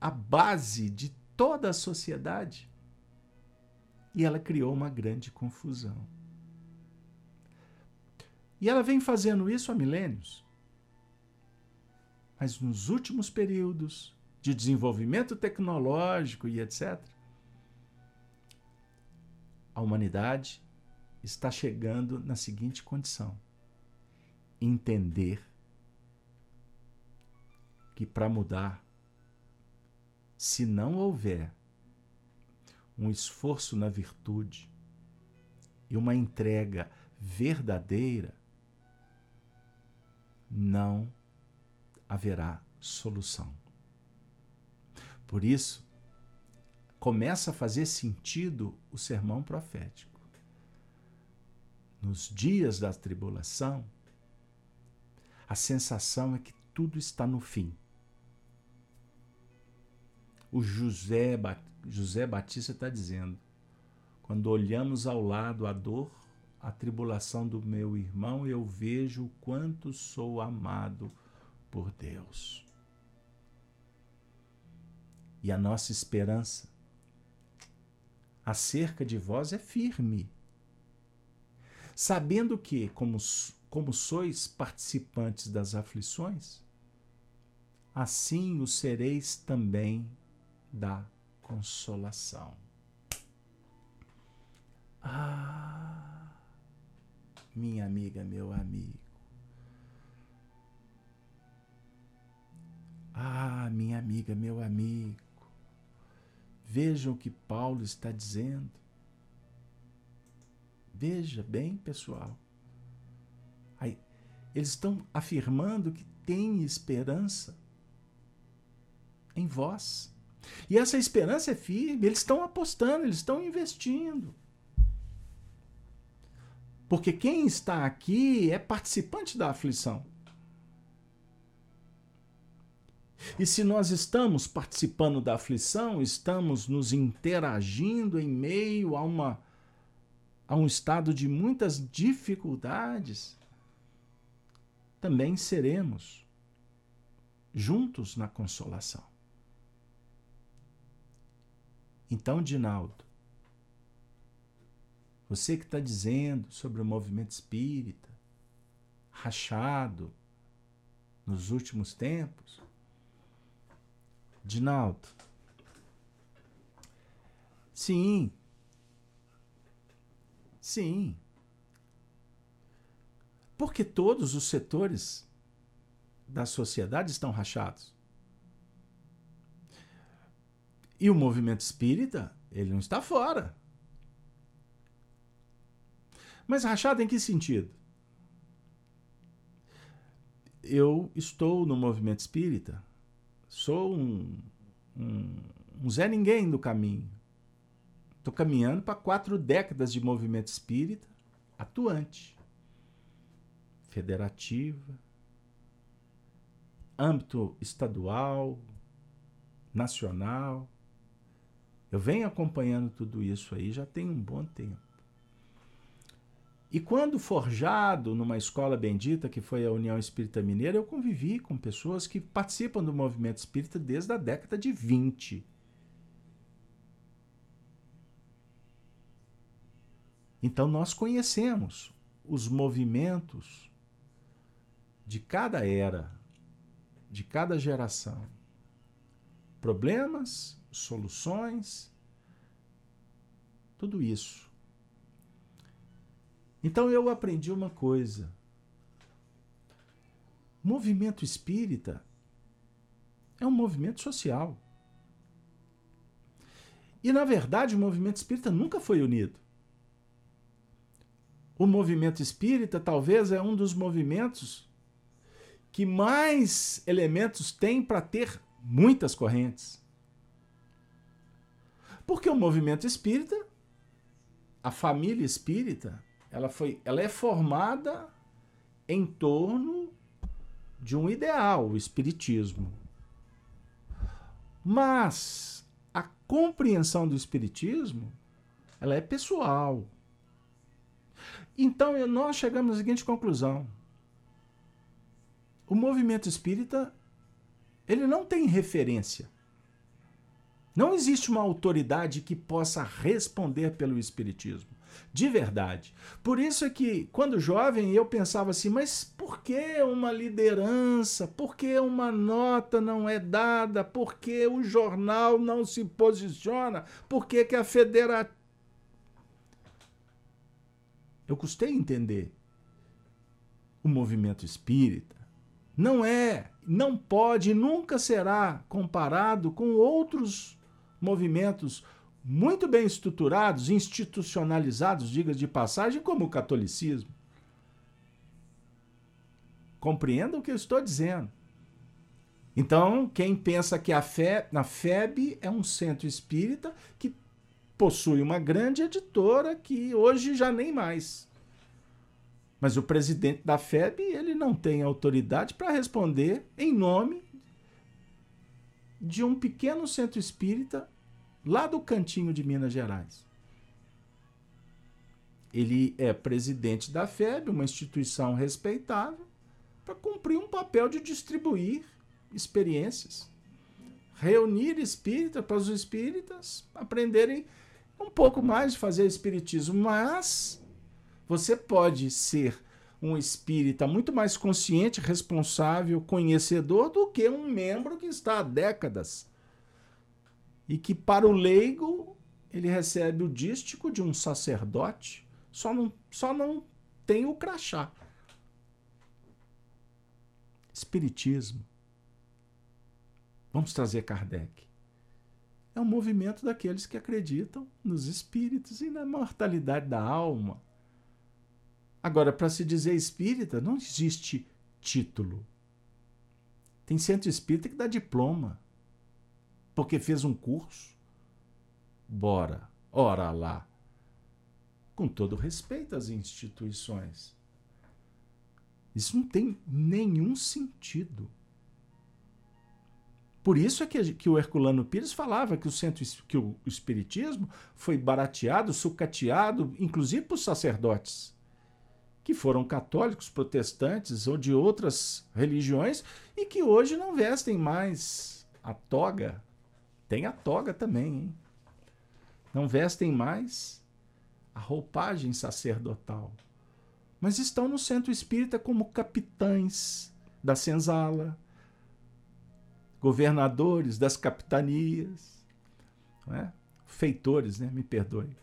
a base de toda a sociedade e ela criou uma grande confusão. E ela vem fazendo isso há milênios. Mas nos últimos períodos de desenvolvimento tecnológico e etc., a humanidade está chegando na seguinte condição: entender que para mudar, se não houver um esforço na virtude e uma entrega verdadeira, não haverá solução. Por isso, começa a fazer sentido o sermão profético. Nos dias da tribulação, a sensação é que tudo está no fim. O José, José Batista está dizendo: quando olhamos ao lado a dor, a tribulação do meu irmão, eu vejo o quanto sou amado por Deus. E a nossa esperança acerca de vós é firme, sabendo que, como, como sois participantes das aflições, assim o sereis também da consolação. Ah, minha amiga, meu amigo. Ah, minha amiga, meu amigo, vejam o que Paulo está dizendo. Veja bem, pessoal. Aí, eles estão afirmando que tem esperança em vós. E essa esperança é firme, eles estão apostando, eles estão investindo. Porque quem está aqui é participante da aflição. E se nós estamos participando da aflição, estamos nos interagindo em meio a, uma, a um estado de muitas dificuldades, também seremos juntos na consolação. Então, Dinaldo, você que está dizendo sobre o movimento espírita, rachado nos últimos tempos, Dinaldo. Sim. Sim. Porque todos os setores da sociedade estão rachados. E o movimento espírita, ele não está fora. Mas rachado em que sentido? Eu estou no movimento espírita sou um, um, um Zé Ninguém do caminho. Estou caminhando para quatro décadas de movimento espírita atuante, federativa, âmbito estadual, nacional. Eu venho acompanhando tudo isso aí já tem um bom tempo. E quando forjado numa escola bendita, que foi a União Espírita Mineira, eu convivi com pessoas que participam do movimento espírita desde a década de 20. Então nós conhecemos os movimentos de cada era, de cada geração. Problemas, soluções, tudo isso. Então eu aprendi uma coisa. Movimento espírita é um movimento social. E, na verdade, o movimento espírita nunca foi unido. O movimento espírita talvez é um dos movimentos que mais elementos tem para ter muitas correntes. Porque o movimento espírita, a família espírita, ela, foi, ela é formada em torno de um ideal, o espiritismo. Mas a compreensão do espiritismo, ela é pessoal. Então nós chegamos à seguinte conclusão: o movimento espírita ele não tem referência. Não existe uma autoridade que possa responder pelo espiritismo de verdade. Por isso é que, quando jovem, eu pensava assim: mas por que uma liderança? Por que uma nota não é dada? Por que o jornal não se posiciona? Por que, que a federação. Eu custei entender. O movimento espírita não é, não pode, nunca será comparado com outros movimentos muito bem estruturados, institucionalizados, diga de passagem, como o catolicismo. Compreendam o que eu estou dizendo. Então, quem pensa que a fé, na FEB é um centro espírita que possui uma grande editora que hoje já nem mais. Mas o presidente da FEB, ele não tem autoridade para responder em nome de um pequeno centro espírita lá do cantinho de Minas Gerais. Ele é presidente da FEB, uma instituição respeitável, para cumprir um papel de distribuir experiências, reunir espíritas para os espíritas aprenderem um pouco mais de fazer espiritismo, mas você pode ser um espírita muito mais consciente, responsável, conhecedor do que um membro que está há décadas e que para o leigo ele recebe o dístico de um sacerdote, só não, só não tem o crachá. Espiritismo. Vamos trazer Kardec. É um movimento daqueles que acreditam nos espíritos e na mortalidade da alma. Agora, para se dizer espírita, não existe título. Tem centro espírita que dá diploma porque fez um curso. Bora, ora lá. Com todo respeito às instituições. Isso não tem nenhum sentido. Por isso é que, que o Herculano Pires falava que o, centro, que o espiritismo foi barateado, sucateado, inclusive por sacerdotes, que foram católicos, protestantes ou de outras religiões e que hoje não vestem mais a toga tem a toga também, hein? Não vestem mais a roupagem sacerdotal, mas estão no centro espírita como capitães da senzala, governadores das capitanias, é? feitores, né? me perdoe.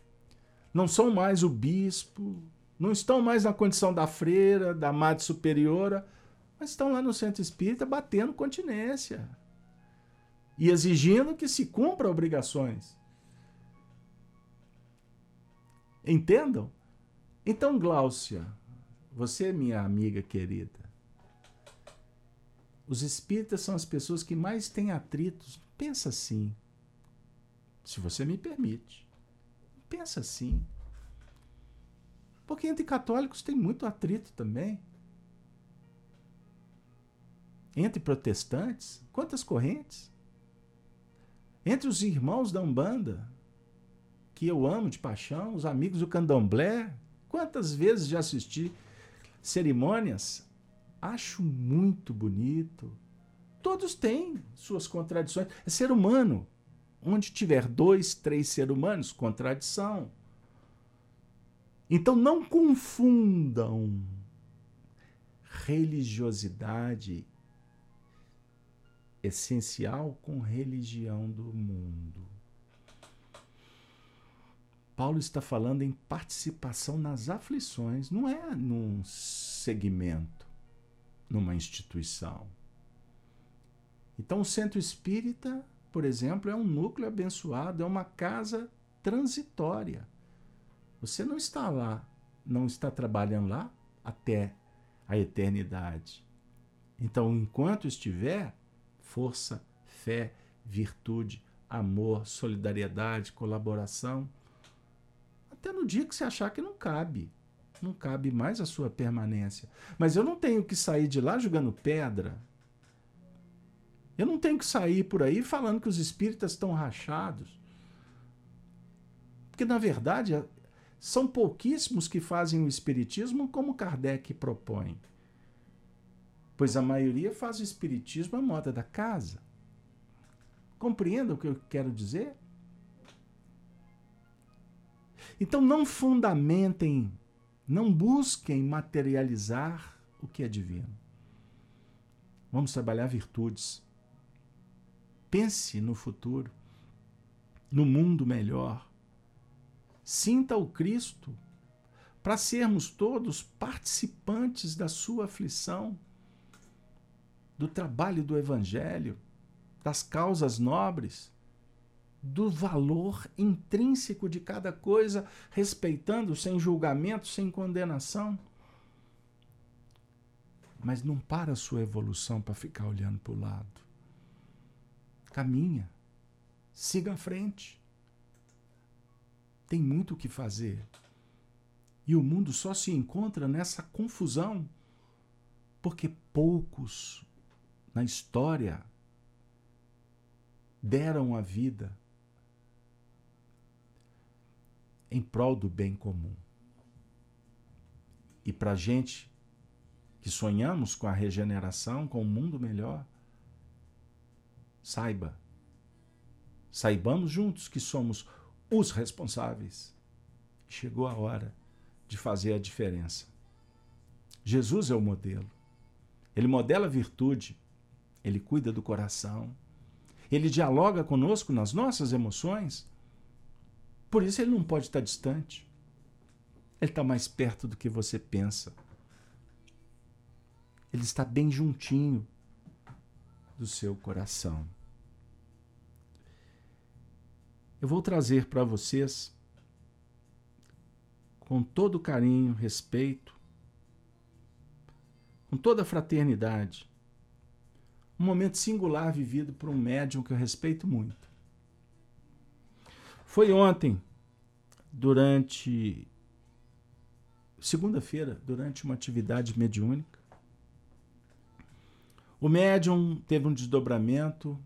Não são mais o bispo, não estão mais na condição da freira, da madre superiora, mas estão lá no centro espírita batendo continência, e exigindo que se cumpra obrigações. Entendam? Então, Gláucia, você, minha amiga querida, os espíritas são as pessoas que mais têm atritos. Pensa assim. Se você me permite. Pensa assim. Porque entre católicos tem muito atrito também. entre protestantes, quantas correntes? Entre os irmãos da Umbanda, que eu amo de paixão, os amigos do Candomblé, quantas vezes já assisti cerimônias, acho muito bonito. Todos têm suas contradições. É ser humano. Onde tiver dois, três seres humanos, contradição. Então não confundam religiosidade essencial com religião do mundo. Paulo está falando em participação nas aflições, não é num segmento, numa instituição. Então, o centro espírita, por exemplo, é um núcleo abençoado, é uma casa transitória. Você não está lá, não está trabalhando lá até a eternidade. Então, enquanto estiver, força, fé, virtude, amor, solidariedade, colaboração, até no dia que você achar que não cabe. Não cabe mais a sua permanência. Mas eu não tenho que sair de lá jogando pedra. Eu não tenho que sair por aí falando que os espíritas estão rachados. Porque, na verdade, são pouquíssimos que fazem o espiritismo como Kardec propõe. Pois a maioria faz o espiritismo à moda da casa. Compreenda o que eu quero dizer? Então não fundamentem, não busquem materializar o que é divino. Vamos trabalhar virtudes. Pense no futuro, no mundo melhor Sinta o Cristo para sermos todos participantes da sua aflição, do trabalho do Evangelho, das causas nobres, do valor intrínseco de cada coisa, respeitando sem julgamento, sem condenação. Mas não para a sua evolução para ficar olhando para o lado. Caminha, siga à frente tem muito o que fazer. E o mundo só se encontra nessa confusão porque poucos na história deram a vida em prol do bem comum. E para a gente que sonhamos com a regeneração, com um mundo melhor, saiba, saibamos juntos que somos os responsáveis. Chegou a hora de fazer a diferença. Jesus é o modelo. Ele modela a virtude, ele cuida do coração, ele dialoga conosco nas nossas emoções. Por isso ele não pode estar distante. Ele está mais perto do que você pensa. Ele está bem juntinho do seu coração. eu vou trazer para vocês, com todo carinho, respeito, com toda fraternidade, um momento singular vivido por um médium que eu respeito muito. Foi ontem, durante segunda-feira, durante uma atividade mediúnica. O médium teve um desdobramento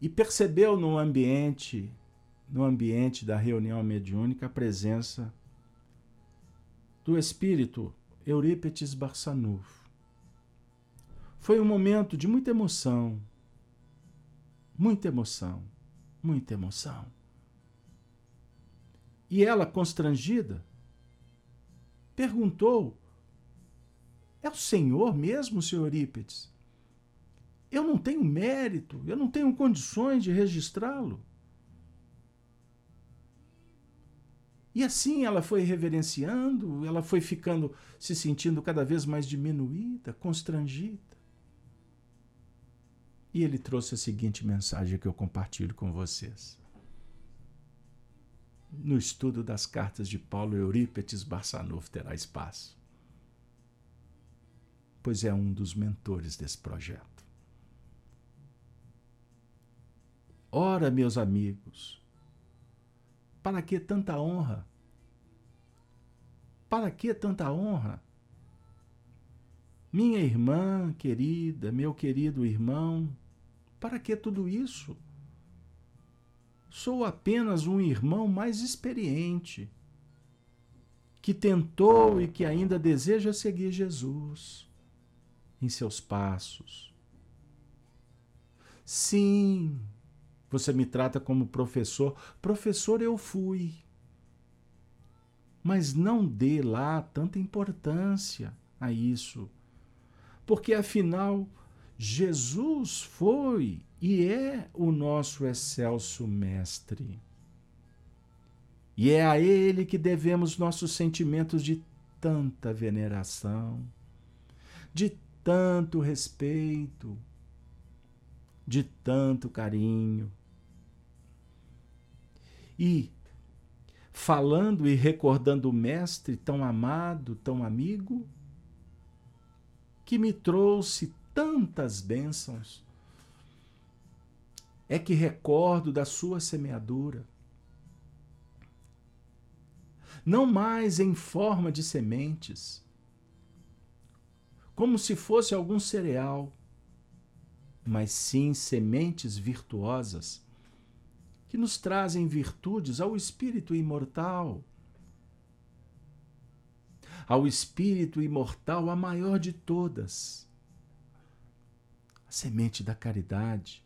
e percebeu no ambiente no ambiente da reunião mediúnica a presença do espírito Eurípetes Barçanufo. Foi um momento de muita emoção, muita emoção, muita emoção. E ela, constrangida, perguntou: É o Senhor mesmo, senhor Eurípetes? Eu não tenho mérito, eu não tenho condições de registrá-lo. E assim ela foi reverenciando, ela foi ficando, se sentindo cada vez mais diminuída, constrangida. E ele trouxe a seguinte mensagem que eu compartilho com vocês. No estudo das cartas de Paulo, Eurípetes Barçanufo terá espaço, pois é um dos mentores desse projeto. Ora, meus amigos, para que tanta honra? Para que tanta honra? Minha irmã querida, meu querido irmão, para que tudo isso? Sou apenas um irmão mais experiente, que tentou e que ainda deseja seguir Jesus em seus passos. Sim, você me trata como professor. Professor eu fui. Mas não dê lá tanta importância a isso. Porque afinal, Jesus foi e é o nosso excelso Mestre. E é a Ele que devemos nossos sentimentos de tanta veneração, de tanto respeito, de tanto carinho. E, falando e recordando o Mestre tão amado, tão amigo, que me trouxe tantas bênçãos, é que recordo da sua semeadura. Não mais em forma de sementes, como se fosse algum cereal, mas sim sementes virtuosas que nos trazem virtudes ao espírito imortal. Ao espírito imortal, a maior de todas, a semente da caridade,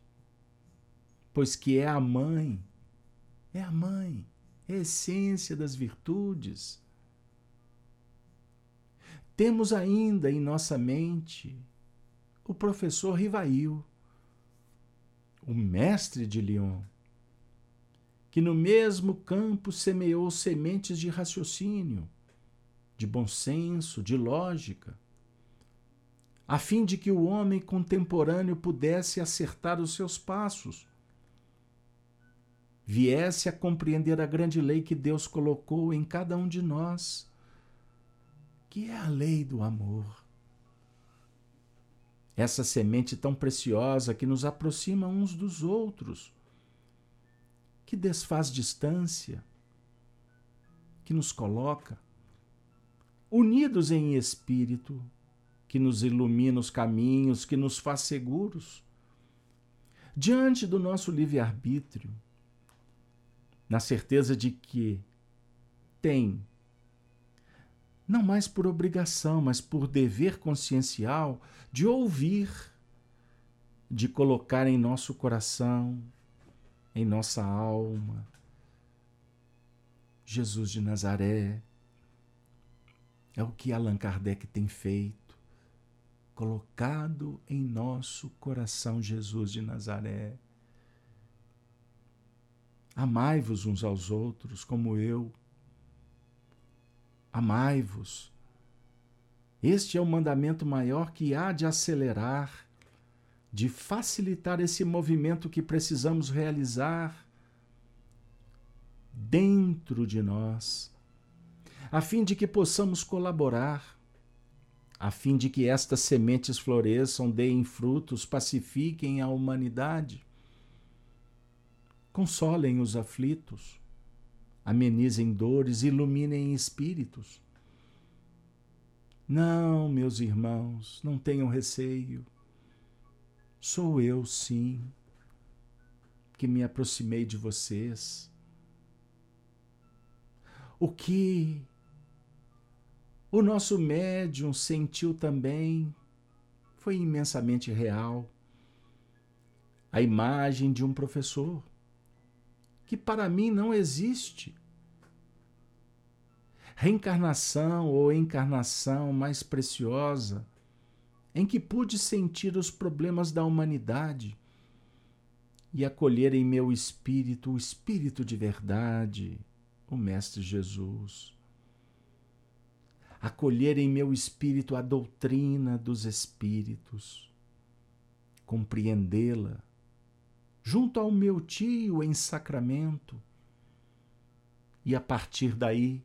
pois que é a mãe, é a mãe, é a essência das virtudes. Temos ainda em nossa mente o professor Rivail, o mestre de Lyon, que no mesmo campo semeou sementes de raciocínio, de bom senso, de lógica, a fim de que o homem contemporâneo pudesse acertar os seus passos, viesse a compreender a grande lei que Deus colocou em cada um de nós, que é a lei do amor. Essa semente tão preciosa que nos aproxima uns dos outros que desfaz distância, que nos coloca unidos em espírito, que nos ilumina os caminhos, que nos faz seguros diante do nosso livre-arbítrio, na certeza de que tem, não mais por obrigação, mas por dever consciencial, de ouvir, de colocar em nosso coração em nossa alma. Jesus de Nazaré é o que Allan Kardec tem feito, colocado em nosso coração Jesus de Nazaré. Amai-vos uns aos outros como eu. Amai-vos. Este é o mandamento maior que há de acelerar de facilitar esse movimento que precisamos realizar dentro de nós, a fim de que possamos colaborar, a fim de que estas sementes floresçam, deem frutos, pacifiquem a humanidade, consolem os aflitos, amenizem dores, iluminem espíritos. Não, meus irmãos, não tenham receio. Sou eu, sim, que me aproximei de vocês. O que o nosso médium sentiu também foi imensamente real. A imagem de um professor, que para mim não existe. Reencarnação ou encarnação mais preciosa em que pude sentir os problemas da humanidade e acolher em meu espírito o Espírito de verdade, o Mestre Jesus. Acolher em meu espírito a doutrina dos Espíritos, compreendê-la, junto ao meu tio em sacramento, e a partir daí,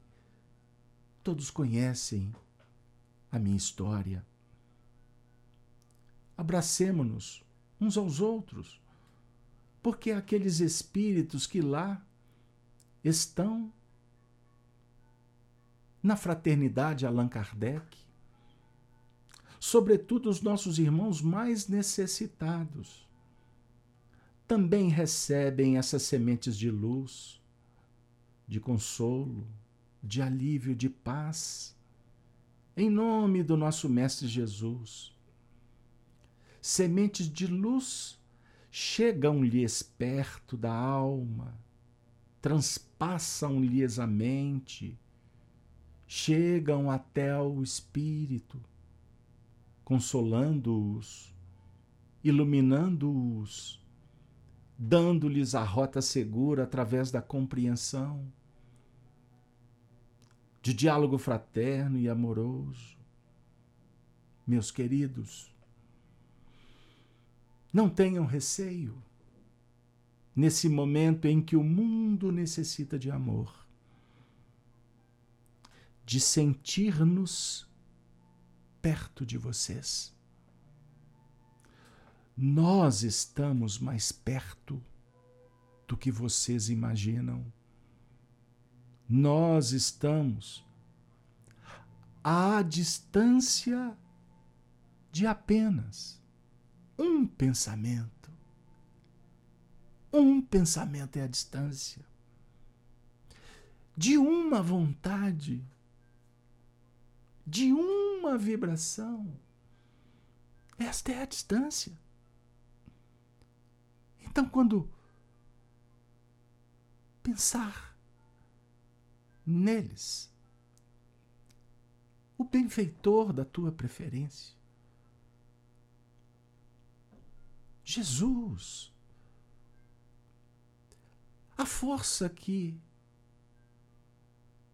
todos conhecem a minha história. Abracemo-nos uns aos outros, porque aqueles espíritos que lá estão na fraternidade Allan Kardec, sobretudo os nossos irmãos mais necessitados, também recebem essas sementes de luz, de consolo, de alívio, de paz, em nome do nosso Mestre Jesus. Sementes de luz chegam-lhes perto da alma, transpassam-lhes a mente, chegam até o espírito, consolando-os, iluminando-os, dando-lhes a rota segura através da compreensão, de diálogo fraterno e amoroso. Meus queridos, não tenham receio nesse momento em que o mundo necessita de amor, de sentir-nos perto de vocês. Nós estamos mais perto do que vocês imaginam. Nós estamos à distância de apenas um pensamento. Um pensamento é a distância. De uma vontade, de uma vibração. Esta é a distância. Então, quando pensar neles, o benfeitor da tua preferência, Jesus, a força que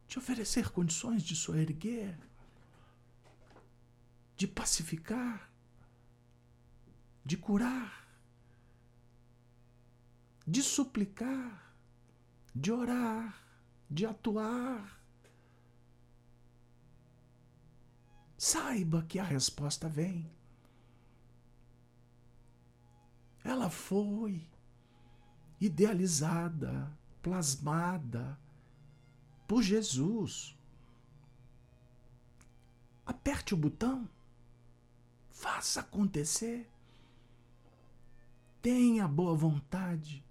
te oferecer condições de soerguer, de pacificar, de curar, de suplicar, de orar, de atuar. Saiba que a resposta vem. Ela foi idealizada, plasmada por Jesus. Aperte o botão, faça acontecer. Tenha boa vontade,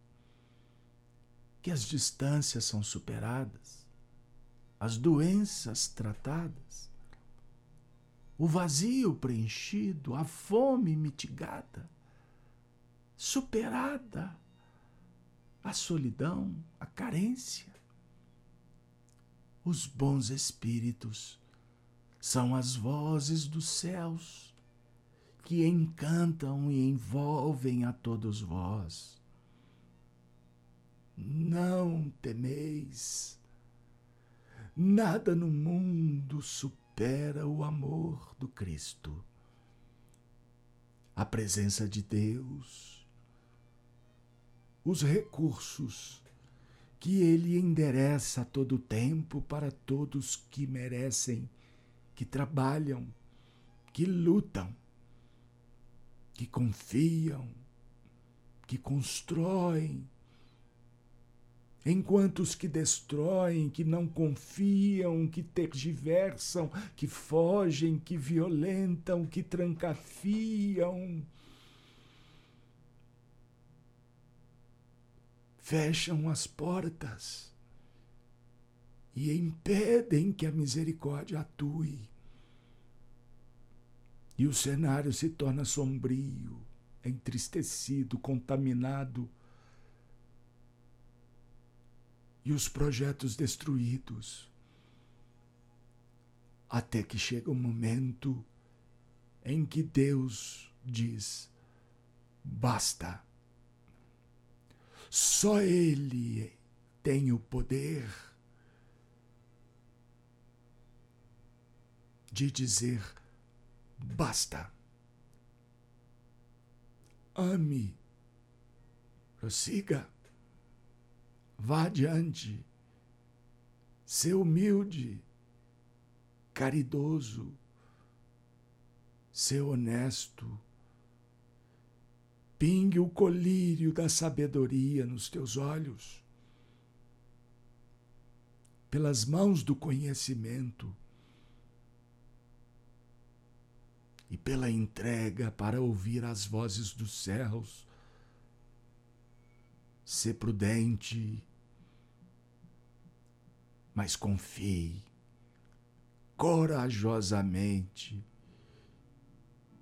que as distâncias são superadas, as doenças tratadas, o vazio preenchido, a fome mitigada, superada a solidão, a carência. Os bons espíritos são as vozes dos céus que encantam e envolvem a todos vós. Não temeis, nada no mundo supera o amor do Cristo. A presença de Deus os recursos que ele endereça a todo tempo para todos que merecem, que trabalham, que lutam, que confiam, que constroem, enquanto os que destroem, que não confiam, que tergiversam, que fogem, que violentam, que trancafiam, fecham as portas e impedem que a misericórdia atue. E o cenário se torna sombrio, entristecido, contaminado. E os projetos destruídos. Até que chega o momento em que Deus diz: basta. Só Ele tem o poder de dizer: basta. Ame, prossiga, vá adiante, ser humilde, caridoso, ser honesto. Pingue o colírio da sabedoria nos teus olhos. Pelas mãos do conhecimento, e pela entrega para ouvir as vozes dos céus. Sê prudente, mas confie corajosamente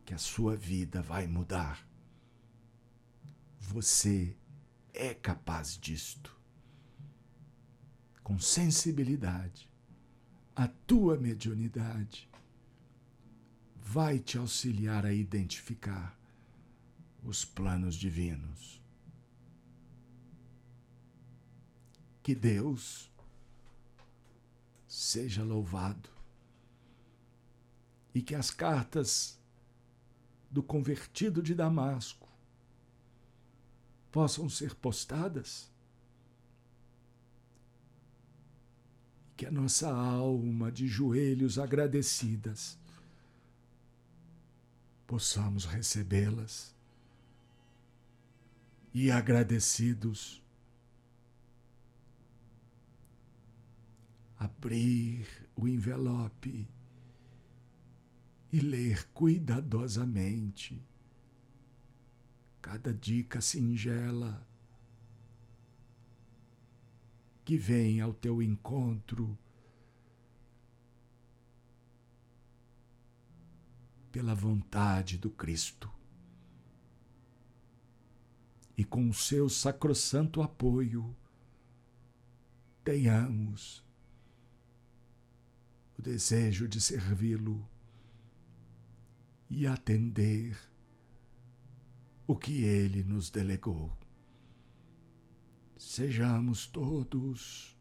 que a sua vida vai mudar. Você é capaz disto. Com sensibilidade, a tua mediunidade vai te auxiliar a identificar os planos divinos. Que Deus seja louvado e que as cartas do convertido de Damasco possam ser postadas. Que a nossa alma de joelhos agradecidas possamos recebê-las. E agradecidos abrir o envelope e ler cuidadosamente cada dica singela que vem ao teu encontro pela vontade do Cristo. E com o seu sacrossanto apoio, tenhamos o desejo de servi-lo e atender o que ele nos delegou. Sejamos todos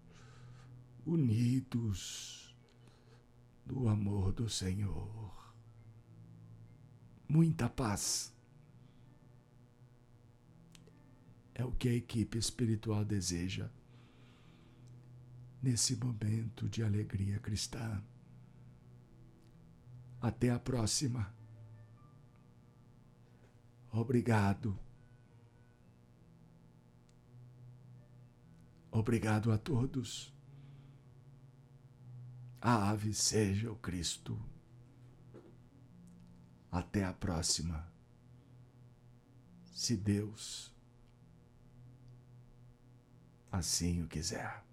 unidos no amor do Senhor. Muita paz. É o que a equipe espiritual deseja nesse momento de alegria cristã. Até a próxima. Obrigado. Obrigado a todos. A ave seja o Cristo. Até a próxima. Se Deus assim o quiser.